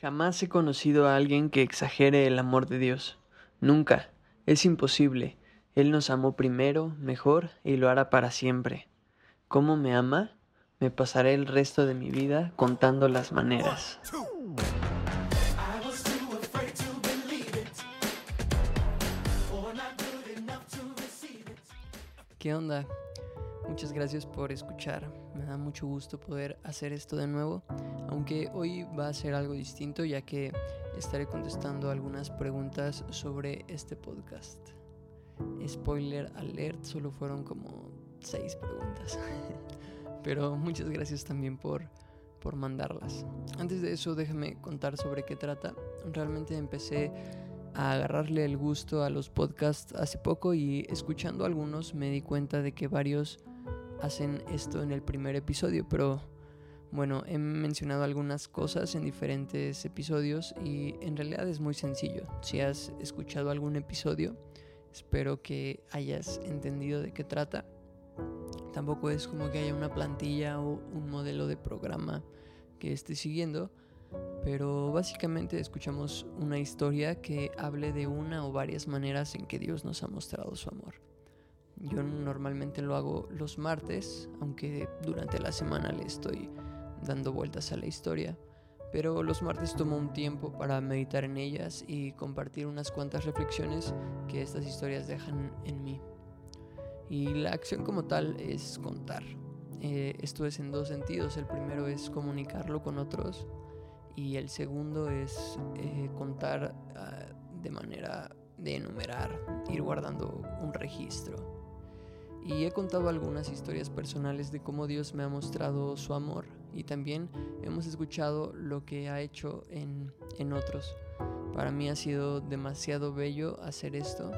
Jamás he conocido a alguien que exagere el amor de Dios. Nunca. Es imposible. Él nos amó primero, mejor, y lo hará para siempre. ¿Cómo me ama? Me pasaré el resto de mi vida contando las maneras. ¿Qué onda? Muchas gracias por escuchar. Me da mucho gusto poder hacer esto de nuevo, aunque hoy va a ser algo distinto ya que estaré contestando algunas preguntas sobre este podcast. Spoiler alert, solo fueron como seis preguntas. Pero muchas gracias también por, por mandarlas. Antes de eso, déjame contar sobre qué trata. Realmente empecé a agarrarle el gusto a los podcasts hace poco y escuchando algunos me di cuenta de que varios hacen esto en el primer episodio, pero bueno, he mencionado algunas cosas en diferentes episodios y en realidad es muy sencillo. Si has escuchado algún episodio, espero que hayas entendido de qué trata. Tampoco es como que haya una plantilla o un modelo de programa que esté siguiendo, pero básicamente escuchamos una historia que hable de una o varias maneras en que Dios nos ha mostrado su amor. Yo normalmente lo hago los martes, aunque durante la semana le estoy dando vueltas a la historia. Pero los martes tomo un tiempo para meditar en ellas y compartir unas cuantas reflexiones que estas historias dejan en mí. Y la acción como tal es contar. Eh, esto es en dos sentidos. El primero es comunicarlo con otros y el segundo es eh, contar ah, de manera de enumerar, ir guardando un registro. Y he contado algunas historias personales de cómo Dios me ha mostrado su amor y también hemos escuchado lo que ha hecho en, en otros. Para mí ha sido demasiado bello hacer esto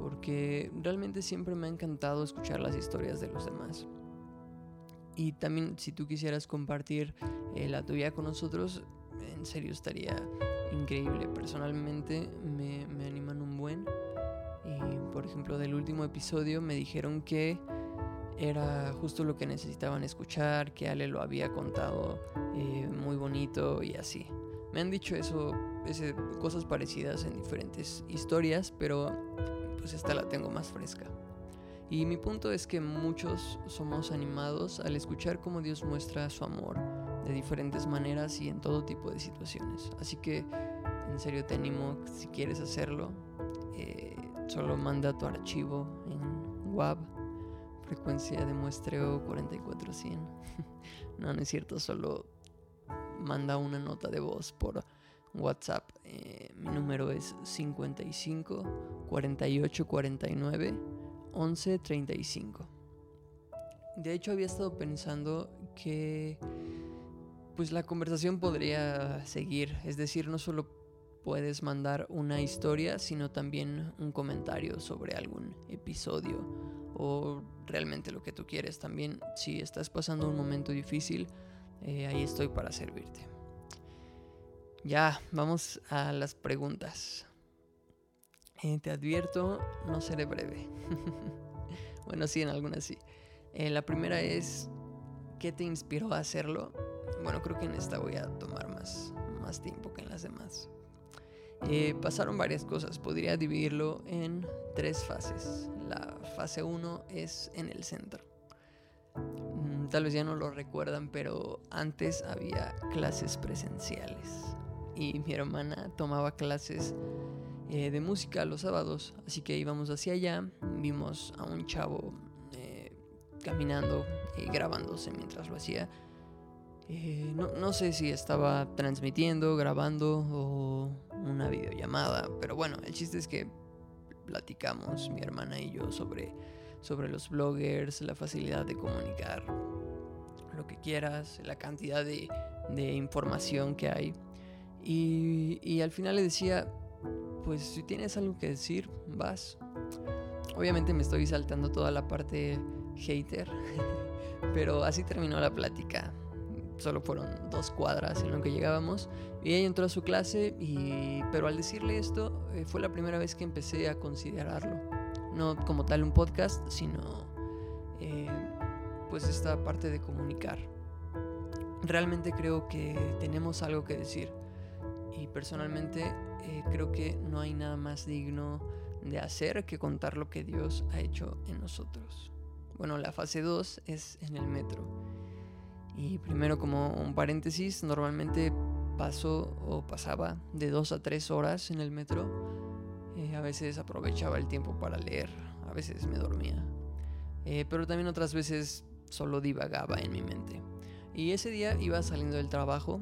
porque realmente siempre me ha encantado escuchar las historias de los demás. Y también si tú quisieras compartir eh, la tuya con nosotros, en serio estaría increíble. Personalmente me, me por ejemplo, del último episodio me dijeron que era justo lo que necesitaban escuchar, que Ale lo había contado eh, muy bonito y así. Me han dicho eso, ese, cosas parecidas en diferentes historias, pero pues esta la tengo más fresca. Y mi punto es que muchos somos animados al escuchar cómo Dios muestra su amor de diferentes maneras y en todo tipo de situaciones. Así que en serio te animo, si quieres hacerlo, solo manda tu archivo en WAV, frecuencia de muestreo 4400. no, no es cierto, solo manda una nota de voz por WhatsApp. Eh, mi número es 55 48 49 11 35. De hecho, había estado pensando que pues la conversación podría seguir, es decir, no solo puedes mandar una historia, sino también un comentario sobre algún episodio o realmente lo que tú quieres. También si estás pasando un momento difícil, eh, ahí estoy para servirte. Ya, vamos a las preguntas. Eh, te advierto, no seré breve. bueno, sí, en algunas sí. Eh, la primera es, ¿qué te inspiró a hacerlo? Bueno, creo que en esta voy a tomar más, más tiempo que en las demás. Eh, pasaron varias cosas, podría dividirlo en tres fases. La fase 1 es en el centro. Mm, tal vez ya no lo recuerdan, pero antes había clases presenciales y mi hermana tomaba clases eh, de música los sábados, así que íbamos hacia allá, vimos a un chavo eh, caminando y grabándose mientras lo hacía eh, no, sé si estaba transmitiendo, grabando o una videollamada, pero bueno, el chiste es que platicamos mi hermana y yo sobre, sobre los bloggers, la facilidad de comunicar lo que quieras, la cantidad de, información que hay. Y, y al final le decía, pues si tienes algo que decir, vas. Obviamente me estoy saltando toda la parte hater, pero así terminó la plática solo fueron dos cuadras en lo que llegábamos. Y ella entró a su clase, y, pero al decirle esto, eh, fue la primera vez que empecé a considerarlo. No como tal un podcast, sino eh, pues esta parte de comunicar. Realmente creo que tenemos algo que decir. y personalmente eh, creo que no hay nada más digno de hacer que contar lo que Dios ha hecho en nosotros. Bueno, la fase 2 es en el metro. Y primero como un paréntesis, normalmente paso o pasaba de 2 a 3 horas en el metro. Eh, a veces aprovechaba el tiempo para leer, a veces me dormía. Eh, pero también otras veces solo divagaba en mi mente. Y ese día iba saliendo del trabajo,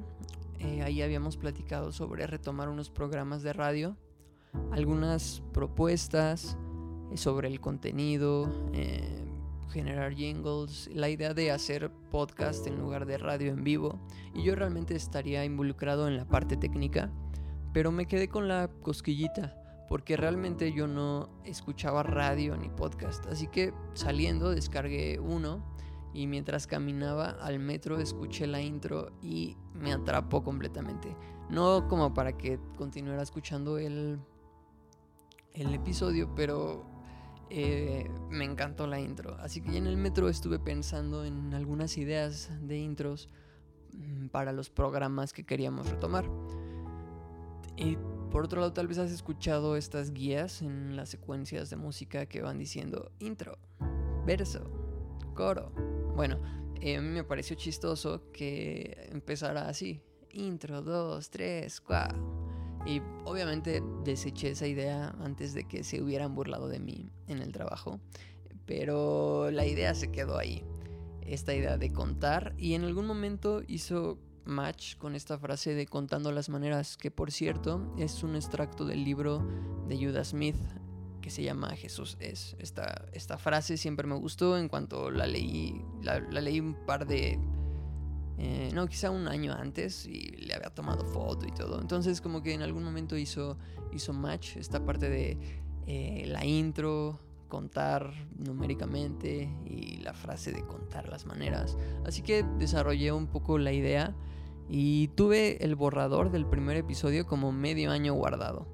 eh, ahí habíamos platicado sobre retomar unos programas de radio, algunas propuestas sobre el contenido, generar jingles, la idea de hacer podcast en lugar de radio en vivo y yo realmente estaría involucrado en la parte técnica, pero me quedé con la cosquillita porque realmente yo no escuchaba radio ni podcast, así que saliendo descargué uno y mientras caminaba al metro escuché la intro y me atrapó completamente. No como para que continuara escuchando el, el episodio, pero eh, me encantó la intro. Así que en el metro estuve pensando en algunas ideas de intros mm, para los programas que queríamos retomar. Y por otro lado, tal vez has escuchado estas guías en las secuencias de música que van diciendo intro, verso, coro. Bueno, eh, a mí me pareció chistoso que empezara así. Intro, dos, tres, cuatro y obviamente deseché esa idea antes de que se hubieran burlado de mí en el trabajo. Pero la idea se quedó ahí. Esta idea de contar. Y en algún momento hizo match con esta frase de contando las maneras, que por cierto es un extracto del libro de Judas Smith que se llama Jesús es. Esta, esta frase siempre me gustó en cuanto la leí, la leí un par de eh, no, quizá un año antes y había tomado foto y todo. Entonces como que en algún momento hizo, hizo match esta parte de eh, la intro, contar numéricamente y la frase de contar las maneras. Así que desarrollé un poco la idea y tuve el borrador del primer episodio como medio año guardado.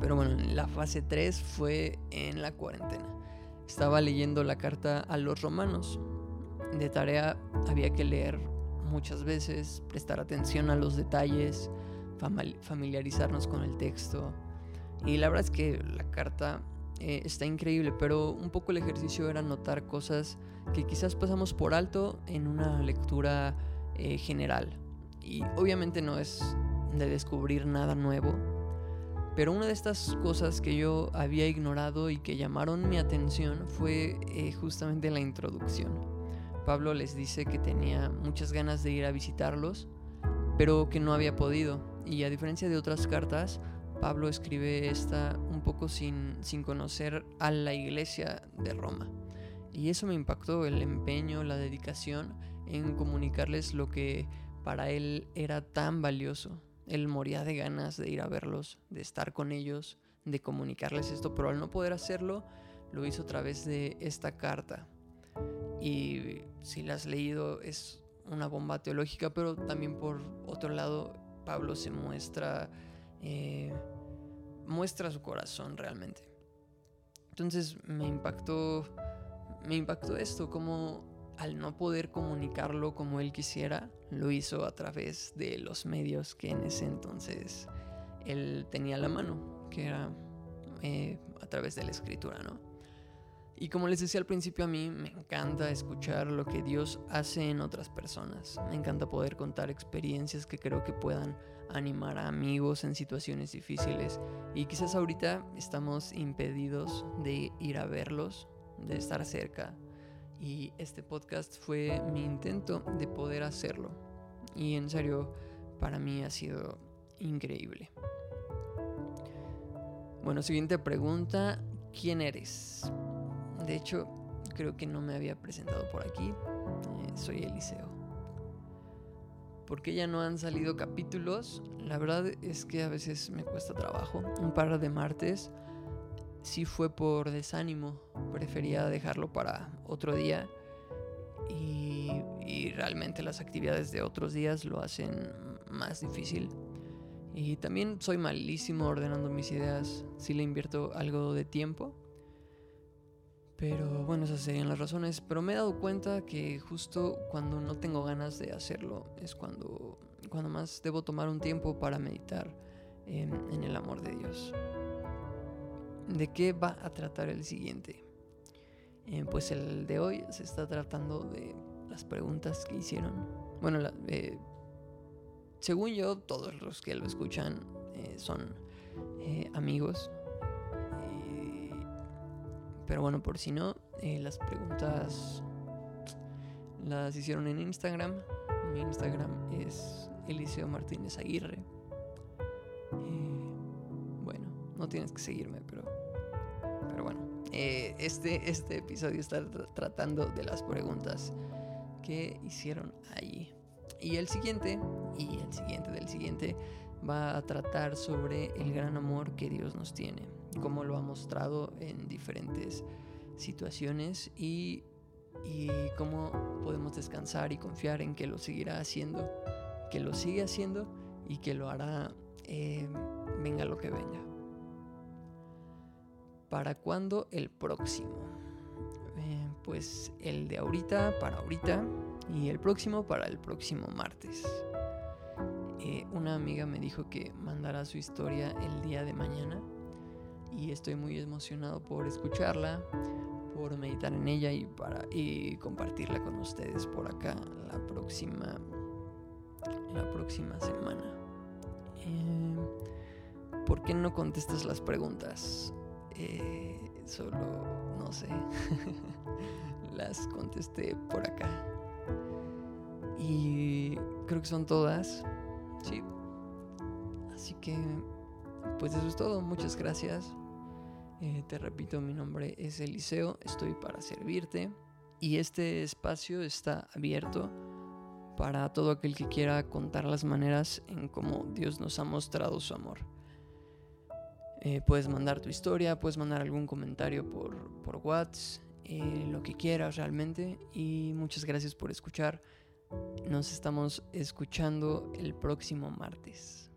Pero bueno, la fase 3 fue en la cuarentena. Estaba leyendo la carta a los romanos de tarea había que leer muchas veces, prestar atención a los detalles, familiarizarnos con el texto. Y la verdad es que la carta eh, está increíble, pero un poco el ejercicio era notar cosas que quizás pasamos por alto en una lectura eh, general. Y obviamente no es de descubrir nada nuevo, pero una de estas cosas que yo había ignorado y que llamaron mi atención fue eh, justamente la introducción. Pablo les dice que tenía muchas ganas de ir a visitarlos, pero que no había podido. Y a diferencia de otras cartas, Pablo escribe esta un poco sin, sin conocer a la iglesia de Roma. Y eso me impactó, el empeño, la dedicación en comunicarles lo que para él era tan valioso. Él moría de ganas de ir a verlos, de estar con ellos, de comunicarles esto, pero al no poder hacerlo, lo hizo a través de esta carta. Y si la has leído es una bomba teológica, pero también por otro lado Pablo se muestra, eh, muestra su corazón realmente. Entonces me impactó, me impactó esto, como al no poder comunicarlo como él quisiera, lo hizo a través de los medios que en ese entonces él tenía a la mano, que era eh, a través de la escritura, ¿no? Y como les decía al principio, a mí me encanta escuchar lo que Dios hace en otras personas. Me encanta poder contar experiencias que creo que puedan animar a amigos en situaciones difíciles. Y quizás ahorita estamos impedidos de ir a verlos, de estar cerca. Y este podcast fue mi intento de poder hacerlo. Y en serio, para mí ha sido increíble. Bueno, siguiente pregunta. ¿Quién eres? De hecho, creo que no me había presentado por aquí. Eh, soy Eliseo. ¿Por qué ya no han salido capítulos? La verdad es que a veces me cuesta trabajo. Un par de martes sí fue por desánimo. Prefería dejarlo para otro día. Y realmente las actividades de otros días lo hacen más difícil. Y también soy malísimo ordenando mis ideas. Si le invierto algo de tiempo, pero bueno, esas serían las razones. Pero me he dado cuenta que justo cuando no tengo ganas de hacerlo es cuando, cuando más debo tomar un tiempo para meditar en el amor de Dios. ¿De qué va a tratar el siguiente? Eh, pues el de hoy se está tratando de las preguntas que hicieron. Bueno, eh, según yo, todos los que lo escuchan eh, son amigos. Pero bueno, por si no, las preguntas las hicieron en Instagram. Mi Instagram es Eliseo Martínez Aguirre. bueno, no tienes que seguirme, pero, pero bueno. Eh, este, este episodio está tratando de las preguntas que hicieron allí. Y el siguiente, y el siguiente del siguiente, va a tratar sobre el gran amor que Dios nos tiene, como lo ha mostrado en diferentes situaciones y, y cómo podemos descansar y confiar en que lo seguirá haciendo, que lo sigue haciendo y que lo hará eh, venga lo que venga. ¿Para cuándo el próximo? Eh, pues el de ahorita para ahorita y el próximo para el próximo martes. Eh, una amiga me dijo que mandará su historia el día de mañana y estoy muy emocionado por escucharla, por meditar en ella y para y compartirla con ustedes por acá la próxima la próxima semana. Eh, ¿Por qué no contestas las preguntas? Eh, solo, no sé, las contesté por acá. Y creo que son todas. Sí. Así que, pues eso es todo. Muchas gracias. Eh, te repito, mi nombre es Eliseo. Estoy para servirte. Y este espacio está abierto para todo aquel que quiera contar las maneras en cómo Dios nos ha mostrado su amor. Eh, puedes mandar tu historia, puedes mandar algún comentario por, por WhatsApp, eh, lo que quieras realmente. Y muchas gracias por escuchar. Nos estamos escuchando el próximo martes.